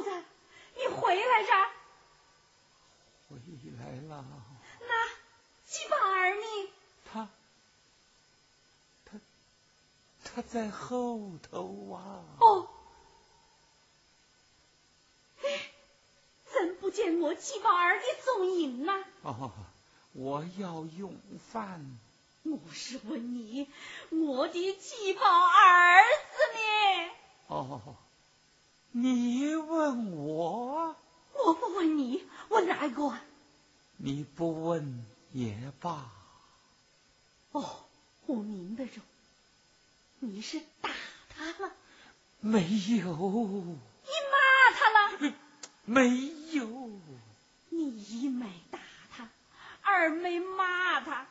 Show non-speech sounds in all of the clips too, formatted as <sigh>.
头子，你回来着？回来了。那鸡宝儿呢？他，他，他在后头啊。哦。怎不见我鸡宝儿的踪影呢？哦，我要用饭。我是问你，我的鸡宝儿子呢？哦，你问我？我不问你，问哪一个？你不问也罢。哦，我明白着，你是打他了？没有。你骂他了？没有。你一没打他，二没骂他。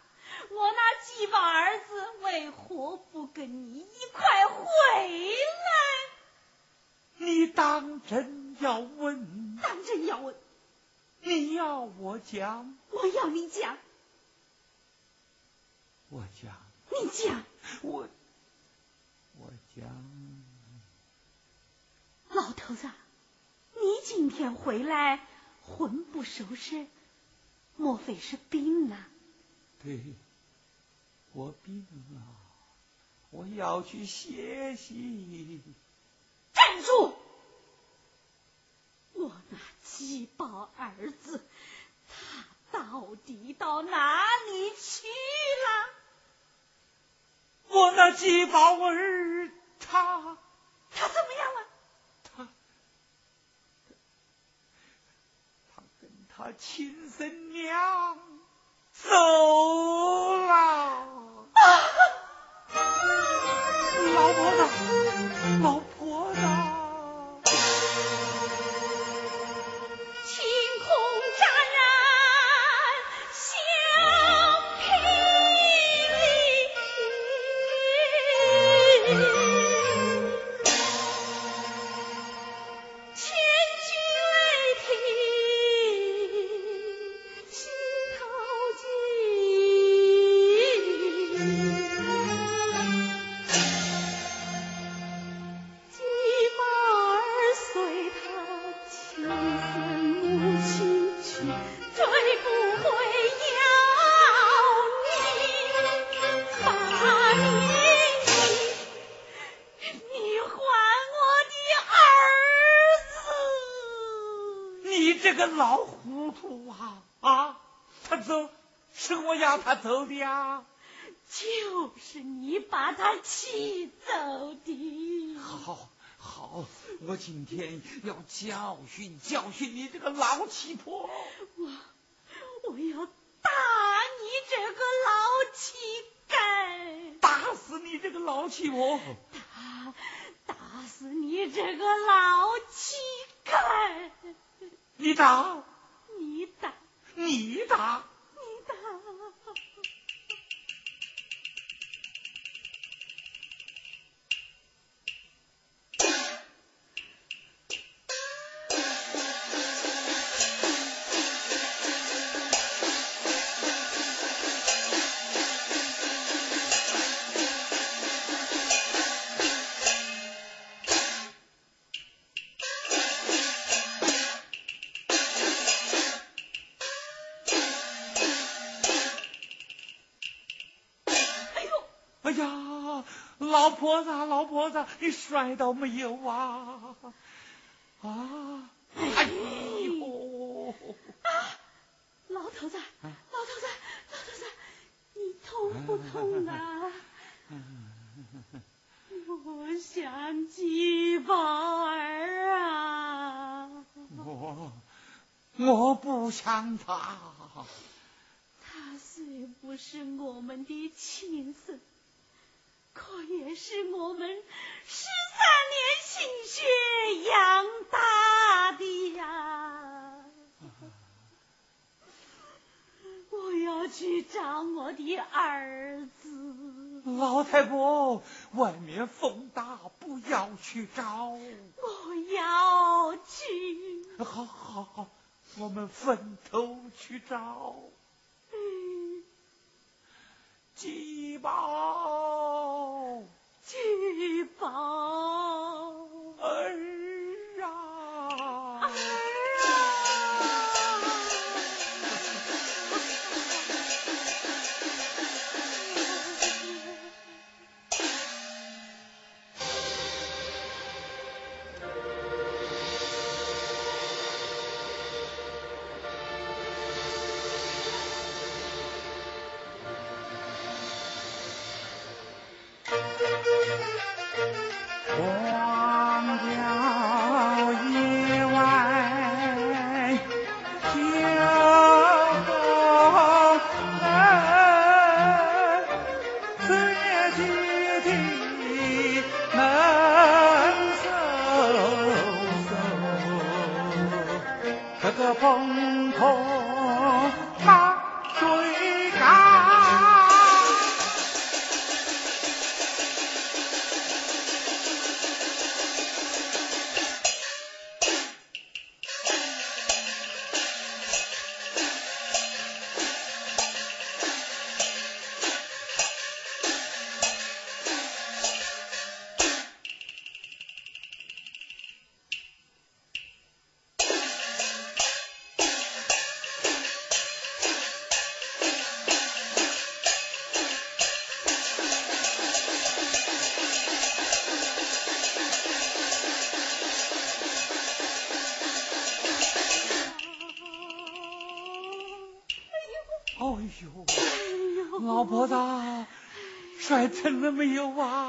我那鸡巴儿子为何不跟你一块回来？你当真要问？当真要问？你要我讲？我要你讲。我讲。你讲。我我讲。老头子，你今天回来魂不守舍，莫非是病了？对。我病了，我要去歇息。站住！我那鸡宝儿子，他到底到哪里去了？我那鸡宝儿，他他怎么样了？他他跟他亲生娘走了。<laughs> 老婆子，老好，我今天要教训教训你这个老七婆。我我要打你这个老乞丐，打死你这个老七婆，打打死你这个老乞丐。你打，你打，你打。你摔倒没有啊？啊！哎呦！啊！老头子，老头子，老头子，你痛不痛啊？我想鸡宝儿啊！我我不想他。他虽不是我们的亲生。可也是我们十三年心血养大的呀！我要去找我的儿子。老太婆，外面风大，不要去找。我要去。好好好，我们分头去找。嗯鸡宝，鸡宝摔疼了没有？啊？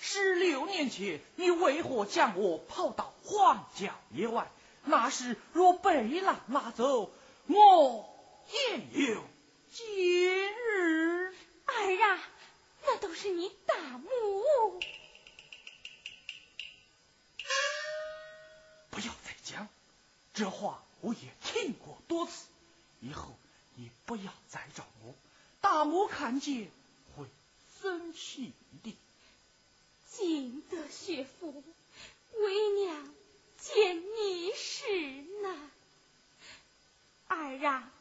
十六年前你为何将我抛到荒郊野外？那时若被狼拿走，我也有今日。儿啊！那都是你大母，不要再讲这话，我也听过多次。以后你不要再找我，大母看见会生气的。金德学府，为娘见你时难。儿啊，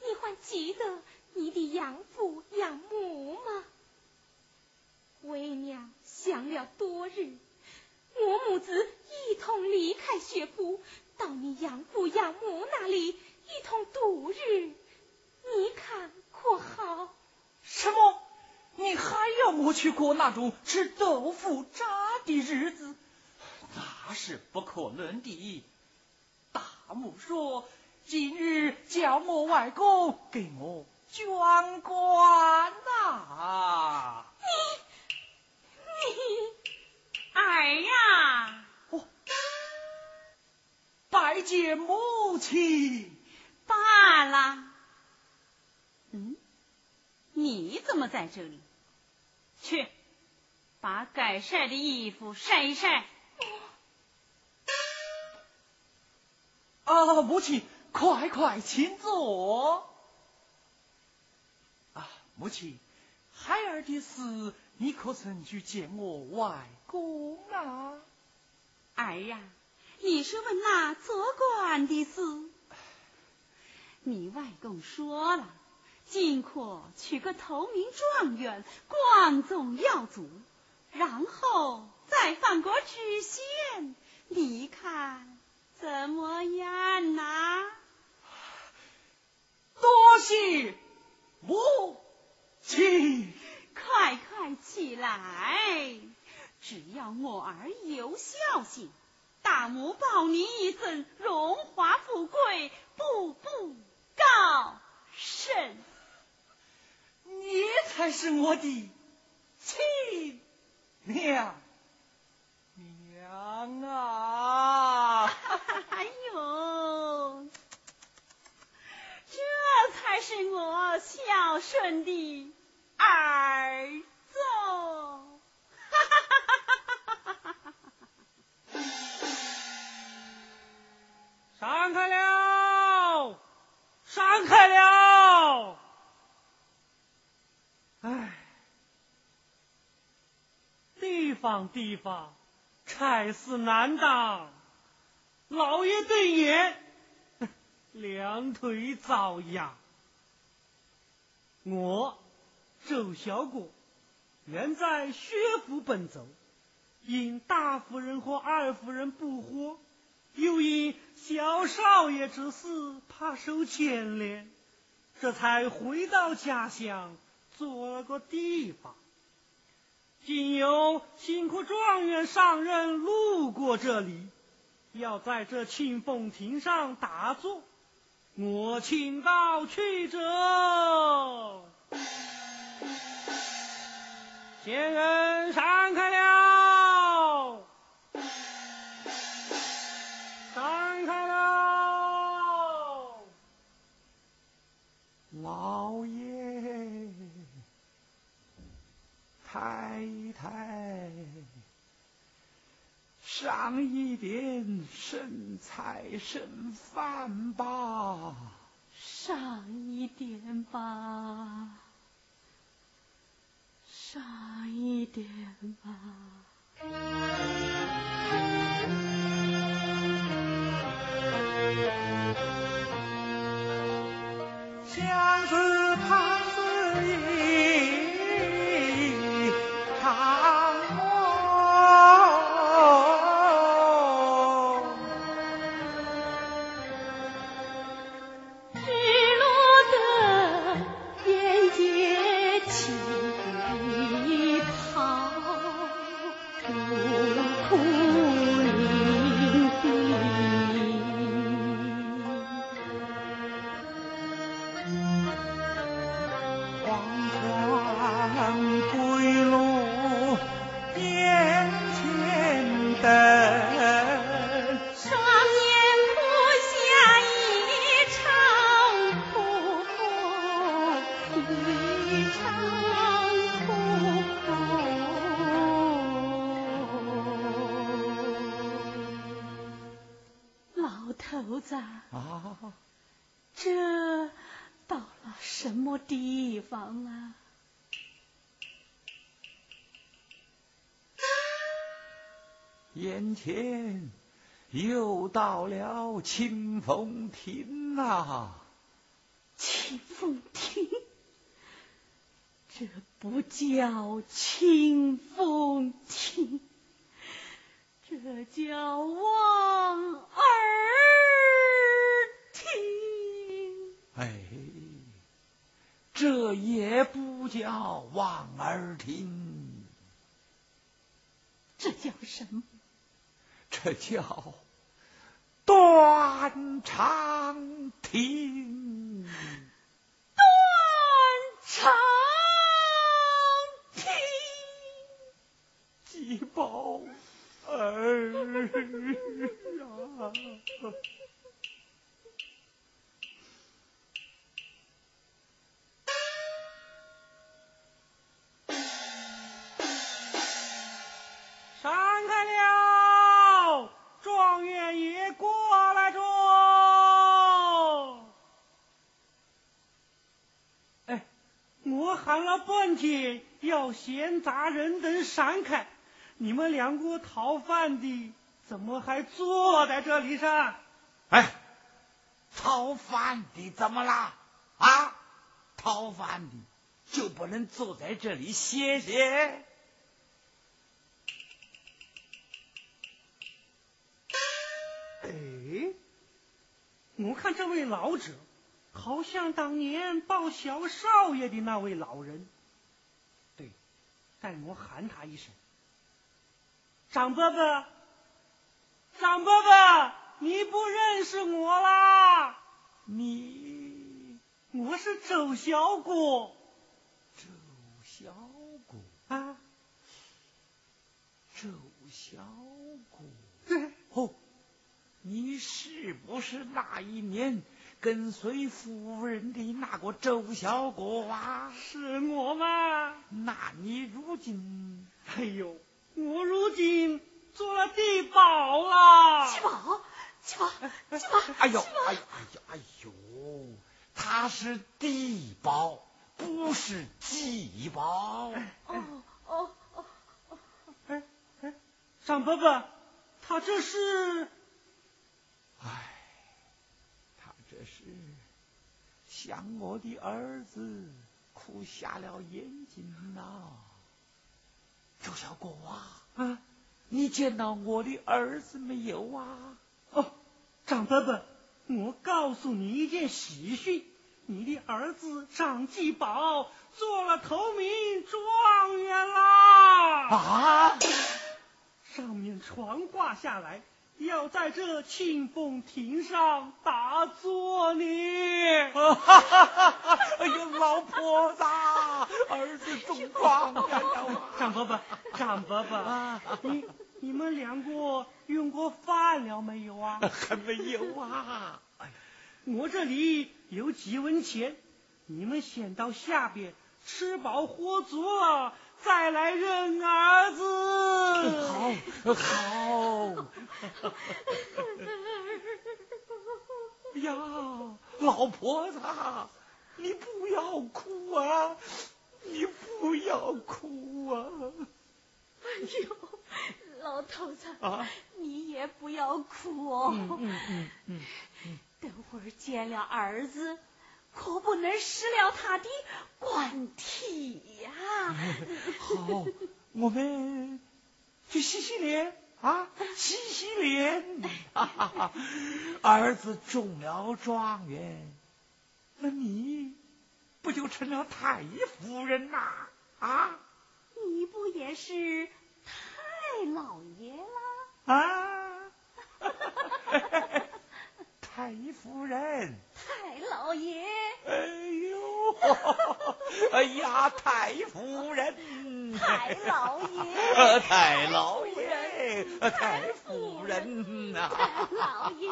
你还记得你的养父养母吗？为娘想了多日，我母子一同离开学府，到你养父养母那里一同度日，你看可好？什么？你还要我去过那种吃豆腐渣的日子？那是不可能的。大母说，今日叫我外公给我捐官呐。你你儿呀！哦，拜见母亲。罢了。嗯，你怎么在这里？去，把该晒的衣服晒一晒。啊，母亲，快快请坐。啊，母亲，孩儿的事，你可曾去见我外公啊？儿呀，你是问那做官的事？你外公说了。尽可取个头名状元，光宗耀祖，然后再放过知县，你看怎么样呐？多谢母亲，快快起来！只要我儿有孝心，大母保你一生荣华富贵，步步高升。你才是我的亲娘娘啊！哎呦，这才是我孝顺的地方，差事难当，老爷对眼，<laughs> 两腿遭殃。我周小果原在薛府奔走，因大夫人和二夫人不和，又因小少爷之事怕受牵连，这才回到家乡。做了个地方，今有辛苦状元上任路过这里，要在这庆丰亭上打坐，我请到去者，仙人闪开了，闪开了，老爷。太太，上一点剩菜剩饭吧，上一点吧，上一点吧。前又到了清风亭啊！清风亭，这不叫清风亭，这叫望儿亭。哎，这也不叫望儿亭，这叫什么？这叫断肠亭。断肠亭，鸡宝儿啊！天，要闲杂人等闪开，你们两个讨饭的怎么还坐在这里上？哎，讨饭的怎么啦？啊，讨饭的就不能坐在这里歇歇？哎，我看这位老者，好像当年抱小少爷的那位老人。对，待我喊他一声：“张伯伯，张伯伯，你不认识我啦？你我是周小果周小果，啊。周小果，哦，你是不是那一年跟随夫人的那个周小国啊？是我吗？那你如今哎呦，我如今做了地保啦。七宝，七宝，七宝，哎呦，哎呦，哎呦，哎呦，他是地保，不是鸡保。哦哦哦，哎哎，张伯伯，他这是唉，他这是想我的儿子哭瞎了眼睛呐、周小果啊，啊？你见到我的儿子没有啊？哦，张伯伯，我告诉你一件喜讯，你的儿子张继宝做了头名状元啦！啊！上面传话下来，要在这庆丰亭上打坐呢。<laughs> 哎呦，老婆子，儿子中状元了张伯伯，张伯伯，啊！你你们两个用过饭了没有啊？还没有啊！我这里有几文钱，你们先到下边吃饱喝足了，再来认儿子。<laughs> 好，好。<laughs> 呀，老婆子，你不要哭啊！你不要哭啊！哎呦，老头子，啊你也不要哭哦。嗯嗯嗯等会儿见了儿子，可不能失了他的官体呀、好，我们去洗洗脸啊，洗洗脸。哈哈哈，儿子中了状元，那你不就成了太夫人呐？啊你不也是太老爷了？啊！<laughs> 太夫人，太老爷，哎呦，<laughs> 哎呀，太夫人，太老爷，呃 <laughs> 太老爷，呃太夫人呐、太老爷。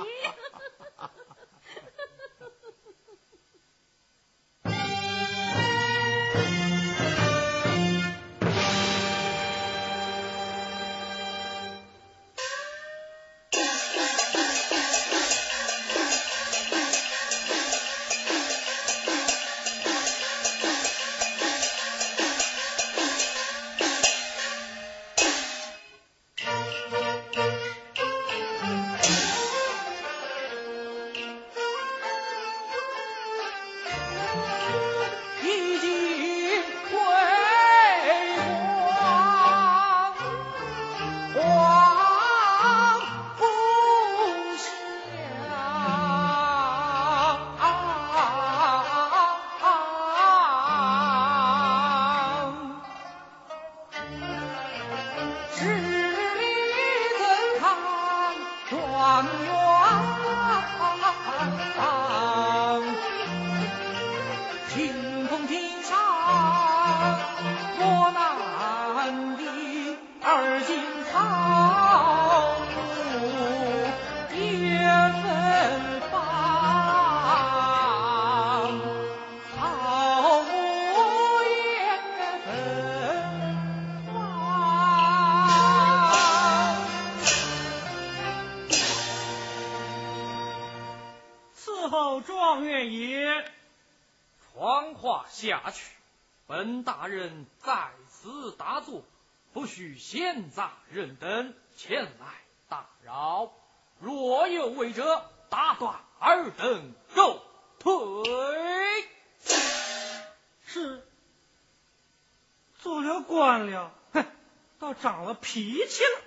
长了脾气了。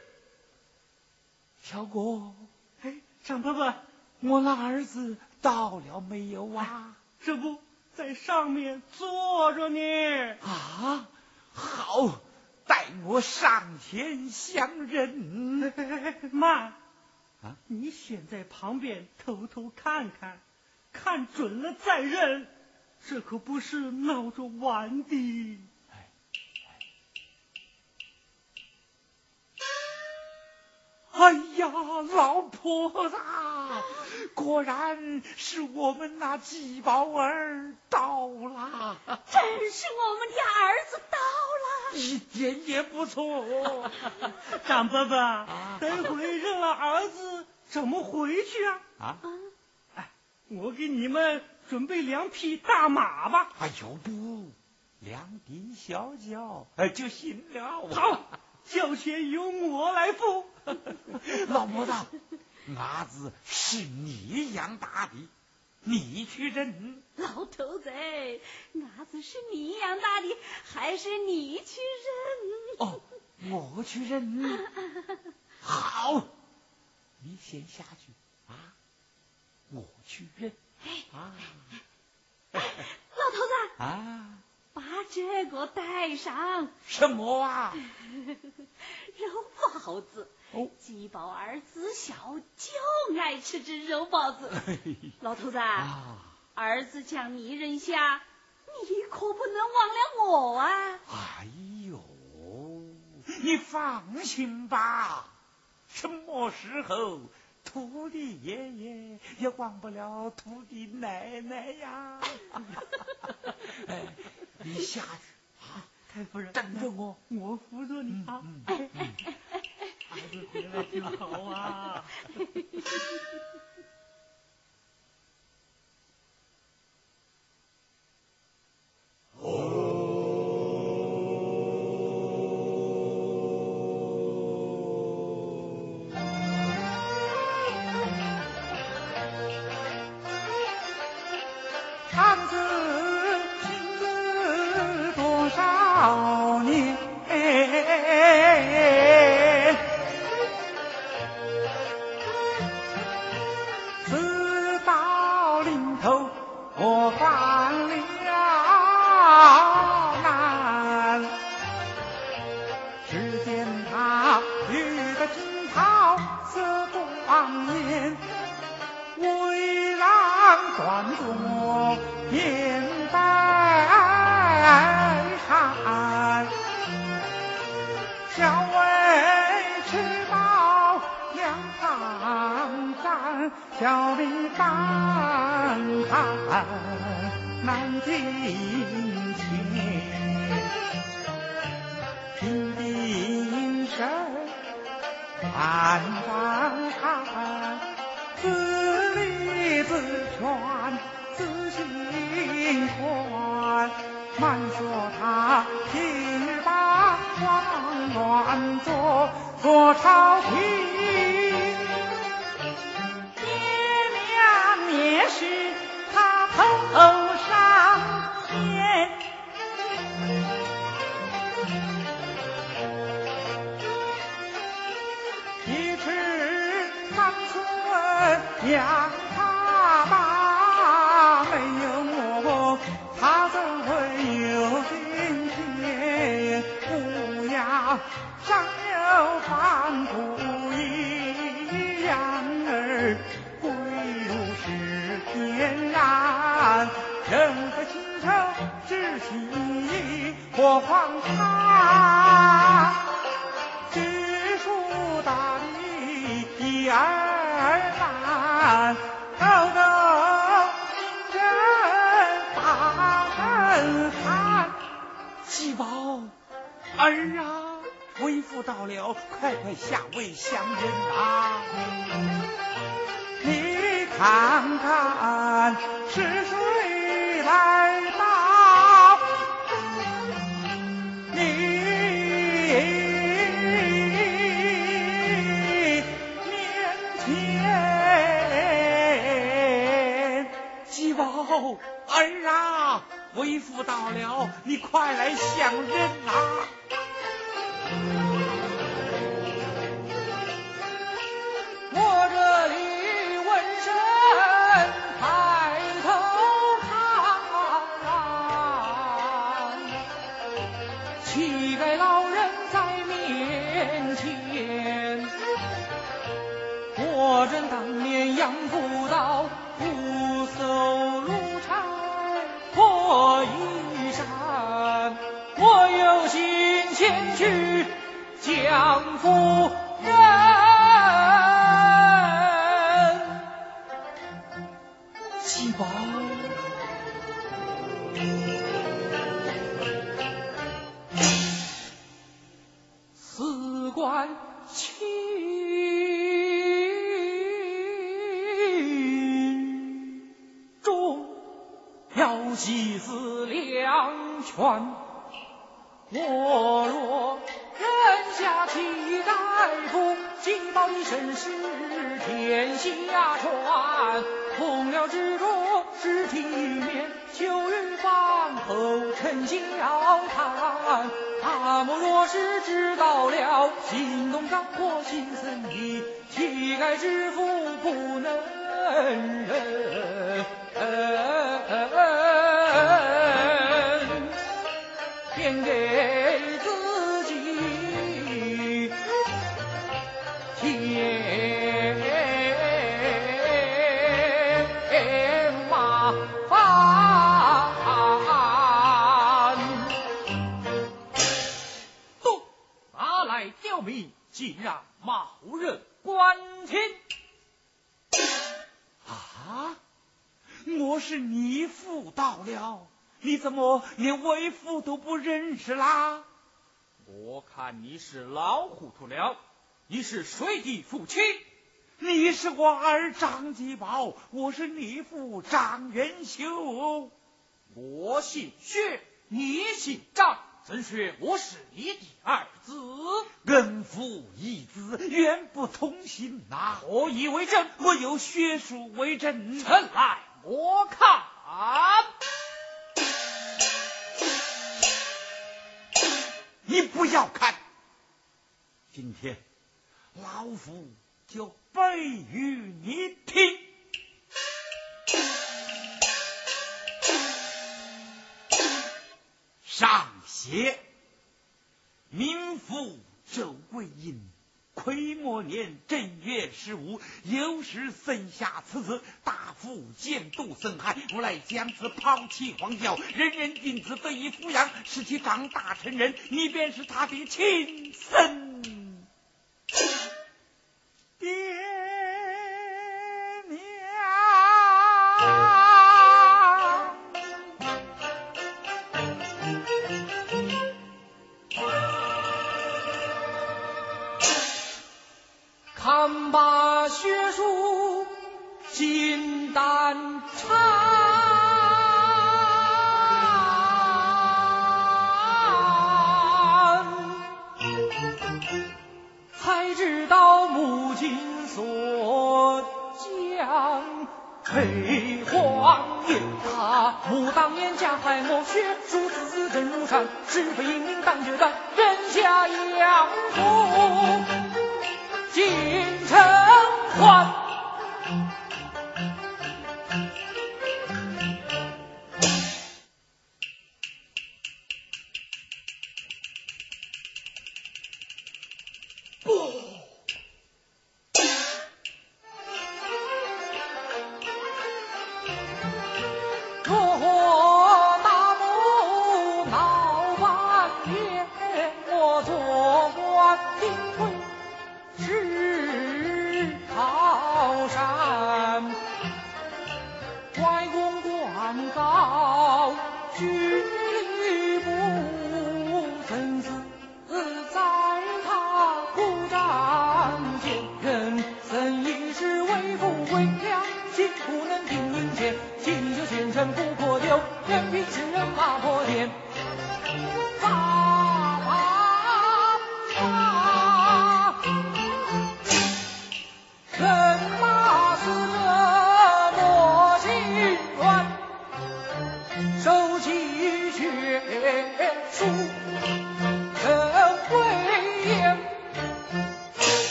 小果，哎，张伯伯，我那儿子到了没有啊？这不在上面坐着呢。啊，好，待我上前相认。妈，啊，你先在旁边偷偷看看，看准了再认，这可不是闹着玩的。哎呀，老婆子，果然是我们那季宝儿到了，真是我们的儿子到了。一点也不错。张伯伯，啊等会认了儿子怎么回去啊？啊，哎，我给你们准备两匹大马吧。哎呦不，两顶小脚哎就行了。好，交钱由我来付。<laughs> 老婆子，伢子是你养大的，你去认。老头子，伢子是你养大的，还是你去认？哦，我去认。<laughs> 好，你先下去啊，我去认啊老头子，啊，把这个带上，什么啊？<laughs> 肉包子。哦，鸡宝儿子小就爱吃这肉包子。老头子，啊，儿子将你认下，你可不能忘了我啊！哎呦，你放心吧，什么时候徒弟爷爷也忘不了徒弟奶奶呀。<laughs> 哎，你下去啊，太夫人，等着我。我扶着你啊。嗯哎哎哎哎儿子回来就好啊。长 <laughs> 小兵半看难进前，平定身安张看。自立自劝，自心宽。慢说他今日把慌乱做，做朝廷。是他头上天。一尺三寸养我况他知树达理一儿难，高高人把人喊。七宝儿啊，为父到了，快快下位相认吧。你看看是谁来到？到了，你快来相认啊！今生的，乞丐之福不能忍。了。你怎么连为父都不认识啦？我看你是老糊涂了。你是谁的父亲？你是我儿张继宝，我是你父张元修。我姓薛，你姓张，怎说我是你的儿子？恩父义子，远不同心呐！何以为证？我有血书为证。臣来，我看。啊你不要看，今天老夫就背与你听。上邪民妇周桂英。癸末年正月十五，有时生下此子，大夫见度生害，无奈将此抛弃荒郊，人人尽子得以抚养，使其长大成人。你便是他的亲生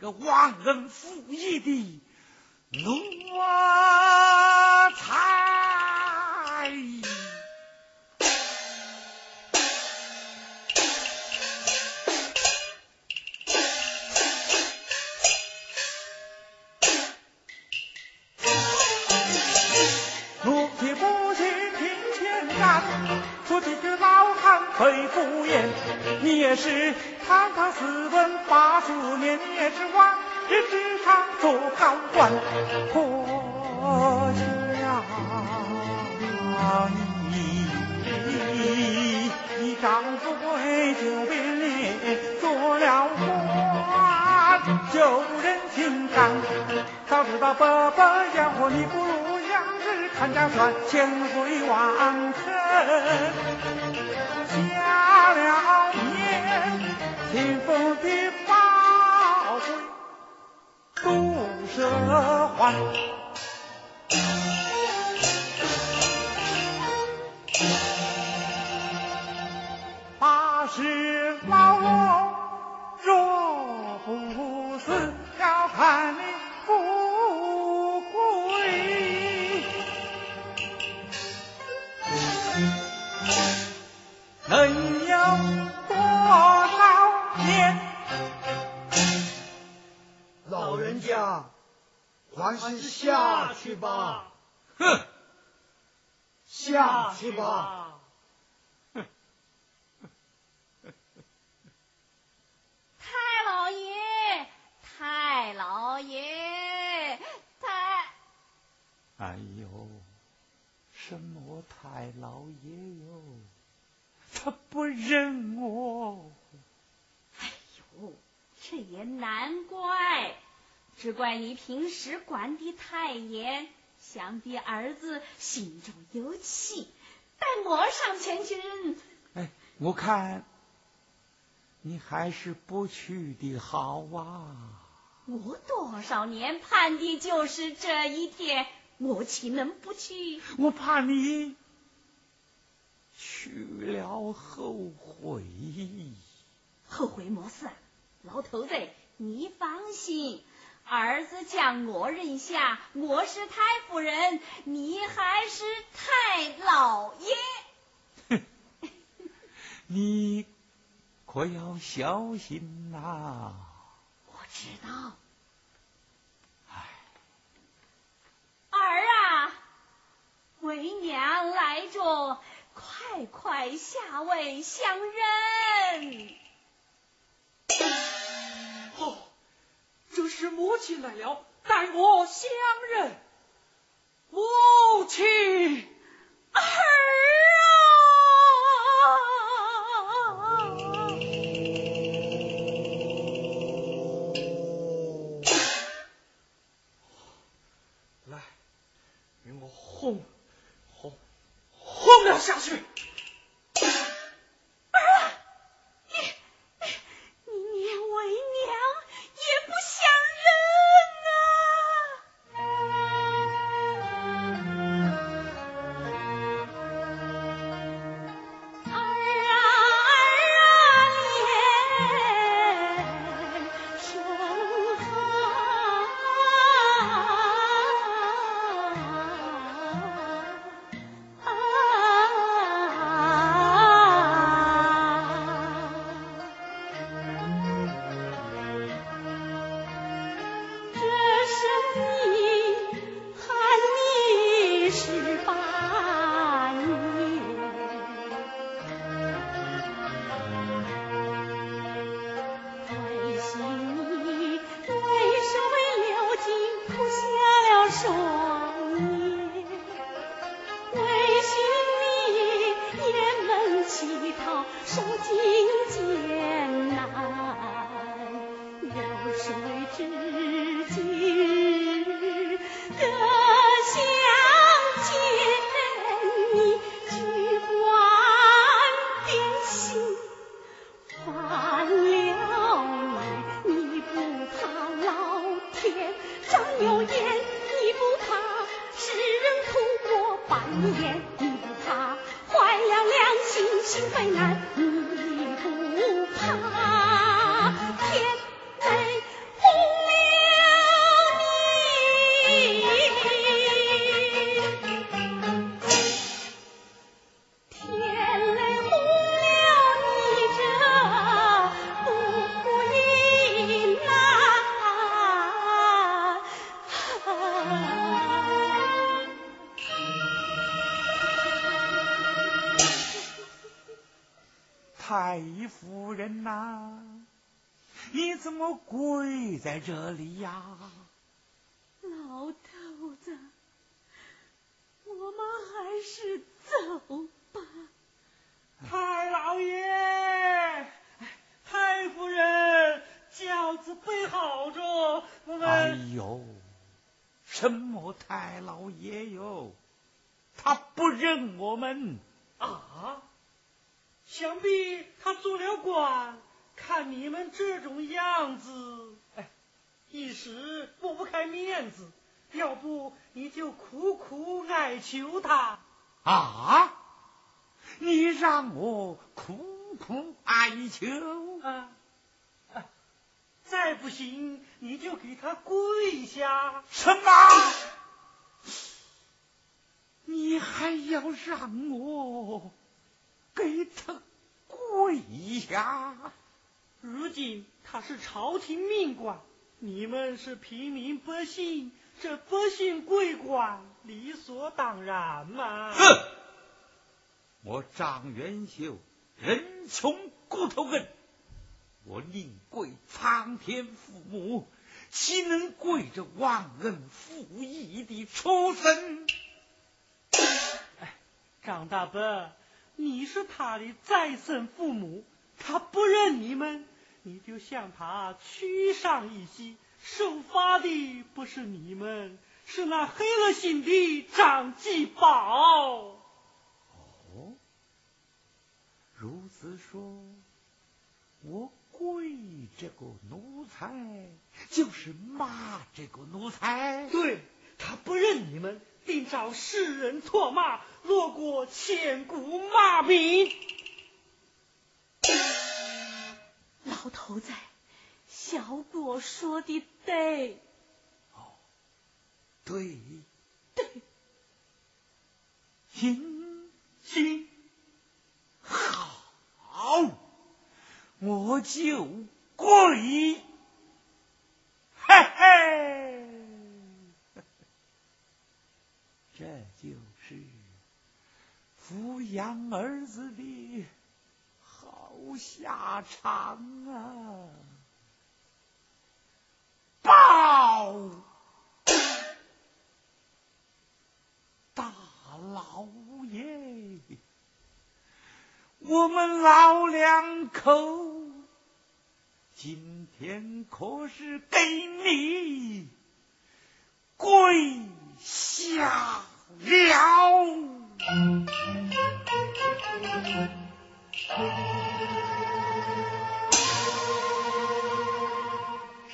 个忘恩负义的旧人情长。早知道伯伯养活你，不如养只看家犬，千回万肯下了年，清风的宝贵不舍还。八十还是下去吧，哼！下去吧。<laughs> 太老爷，太老爷，太……哎呦，什么太老爷哟？他不认我。哎呦，这也难怪，只怪你平时管得太严，想必儿子心中有气，待我上前去认。哎，我看你还是不去的好啊。我多少年盼的就是这一天，我岂能不去？我怕你去了后悔。后悔莫事啊，老头子，你放心，儿子将我认下，我是太夫人，你还是太老爷。<laughs> 你可要小心呐、我知道。唉，儿啊，为娘来着，快快下位相认。这是母亲来了，待我相认。母亲，儿太夫人呐，你怎么跪在这里呀？老头子，我们还是走吧。太老爷，太夫人，轿子备好着，哎呦，什么太老爷哟？他不认我们啊！想必他做了官，看你们这种样子，哎，一时抹不开面子。要不你就苦苦哀求他啊！你让我苦苦哀求啊！再不行，你就给他跪下。什么？你还要让我给他跪下？如今他是朝廷命官，你们是平民百姓，这百姓跪官理所当然嘛。哼！我张元秀人穷骨头硬，我宁跪苍天父母，岂能跪着忘恩负义的畜生？哎张大伯，你是他的再生父母，他不认你们，你就向他屈上一些。受罚的不是你们，是那黑了心的张继宝。哦，如此说，我跪这个奴才，就是骂这个奴才。对他不认你们。定找世人唾骂，落过千古骂名。老头子，小果说的对。哦，对，对。行行，好，我就跪。嘿嘿。<laughs> 这就是抚养儿子的好下场啊！报大老爷，我们老两口今天可是给你跪下。了，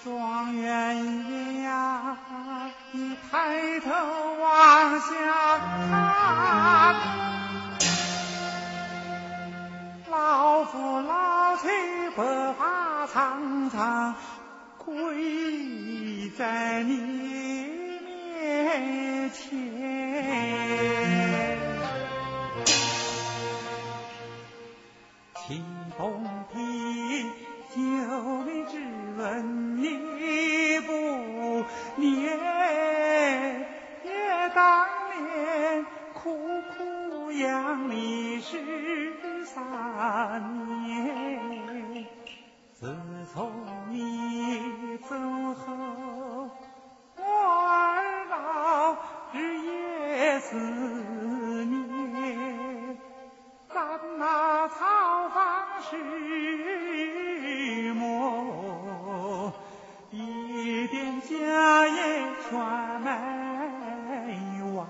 状元爷呀，你抬头往下看，老夫老妻白发苍苍跪在你面前。十三年，自从你走后，我儿老日夜思念，咱那草房是么？一点家业全没完。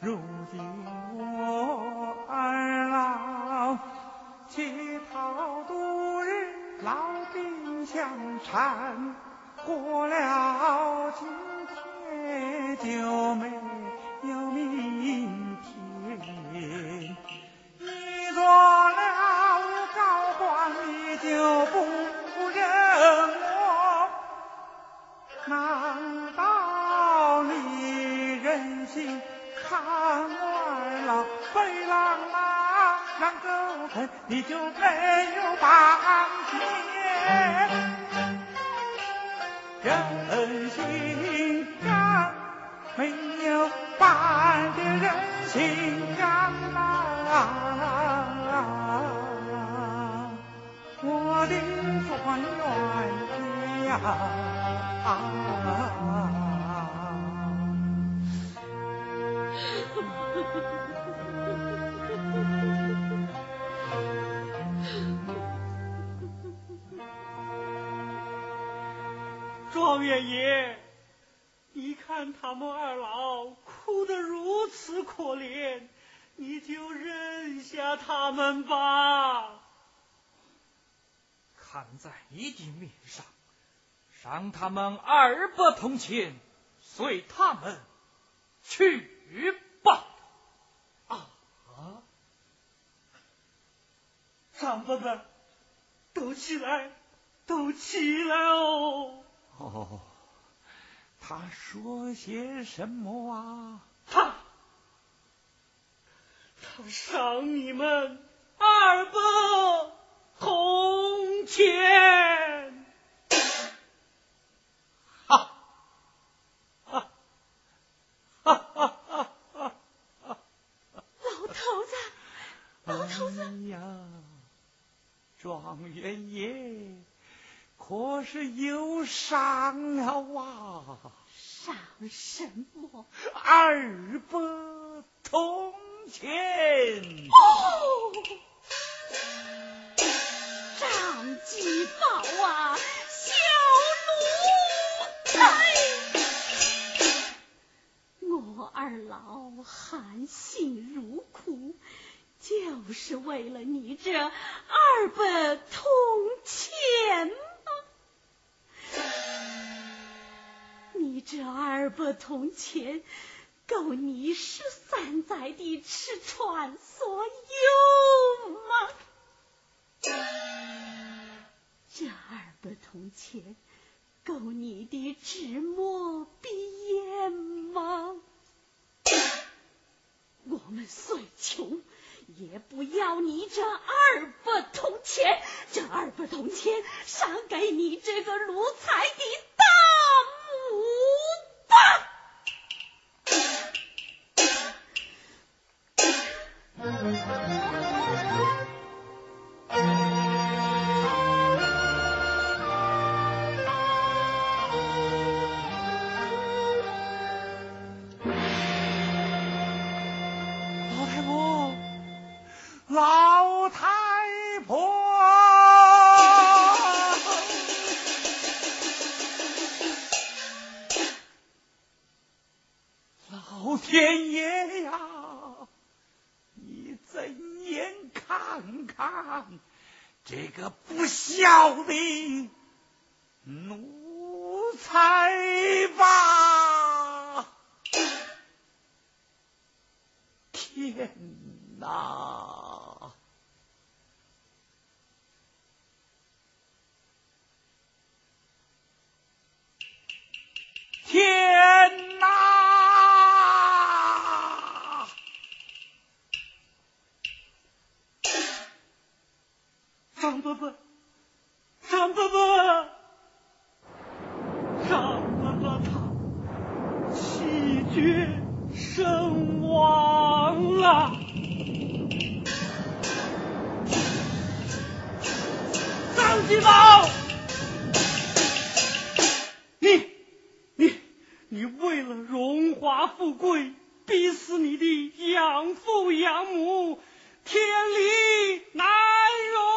如今病相缠，过了今天就没有明天。你做了高官，你就不认我？难道你忍心看我儿老被狼拉让狗啃，你就没有半天人心肝？没有半点人心肝啊！我的状元呀！<laughs> 元爷，你看他们二老哭得如此可怜，你就认下他们吧。看在你的面上，让他们二不同前，随他们去吧。啊啊！张伯伯，都起来，都起来哦！哦，他说些什么啊？他，他赏你们二百铜钱。哈，哈，哈哈哈哈哈！老头子，老头子哎呀，状元爷。可是有伤了啊！伤什么？二百铜钱。哦，张继宝啊，小奴才，我二老含辛茹苦。就是为了你这二百铜钱。这二百铜钱够你十三载的吃穿所有吗？这二百铜钱够你的纸墨笔砚吗？我们虽穷，也不要你这二百铜钱。这二百铜钱赏给你这个奴才的 Ah! <laughs> 天爷呀，你怎眼看看这个不孝的奴才吧？天哪！天哪！张伯伯，张伯伯，张伯伯他气绝身亡了。张金宝。你你你为了荣华富贵，逼死你的养父养母，天理难容